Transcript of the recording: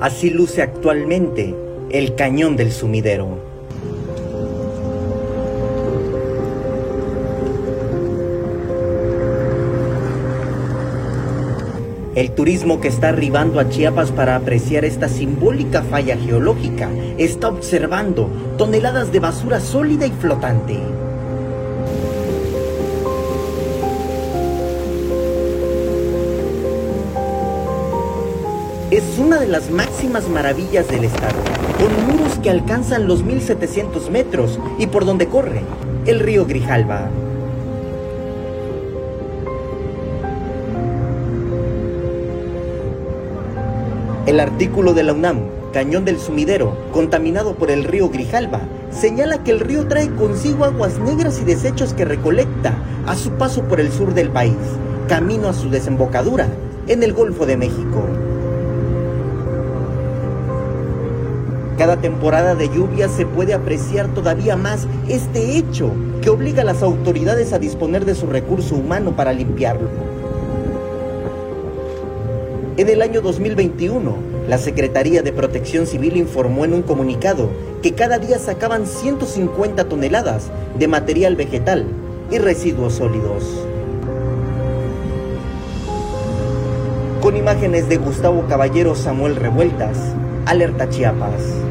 Así luce actualmente el cañón del sumidero. El turismo que está arribando a Chiapas para apreciar esta simbólica falla geológica está observando toneladas de basura sólida y flotante. Es una de las máximas maravillas del estado, con muros que alcanzan los 1700 metros y por donde corre el río Grijalva. El artículo de la UNAM, Cañón del Sumidero, contaminado por el río Grijalva, señala que el río trae consigo aguas negras y desechos que recolecta a su paso por el sur del país, camino a su desembocadura en el Golfo de México. Cada temporada de lluvia se puede apreciar todavía más este hecho que obliga a las autoridades a disponer de su recurso humano para limpiarlo. En el año 2021, la Secretaría de Protección Civil informó en un comunicado que cada día sacaban 150 toneladas de material vegetal y residuos sólidos. Con imágenes de Gustavo Caballero Samuel Revueltas, Alerta Chiapas.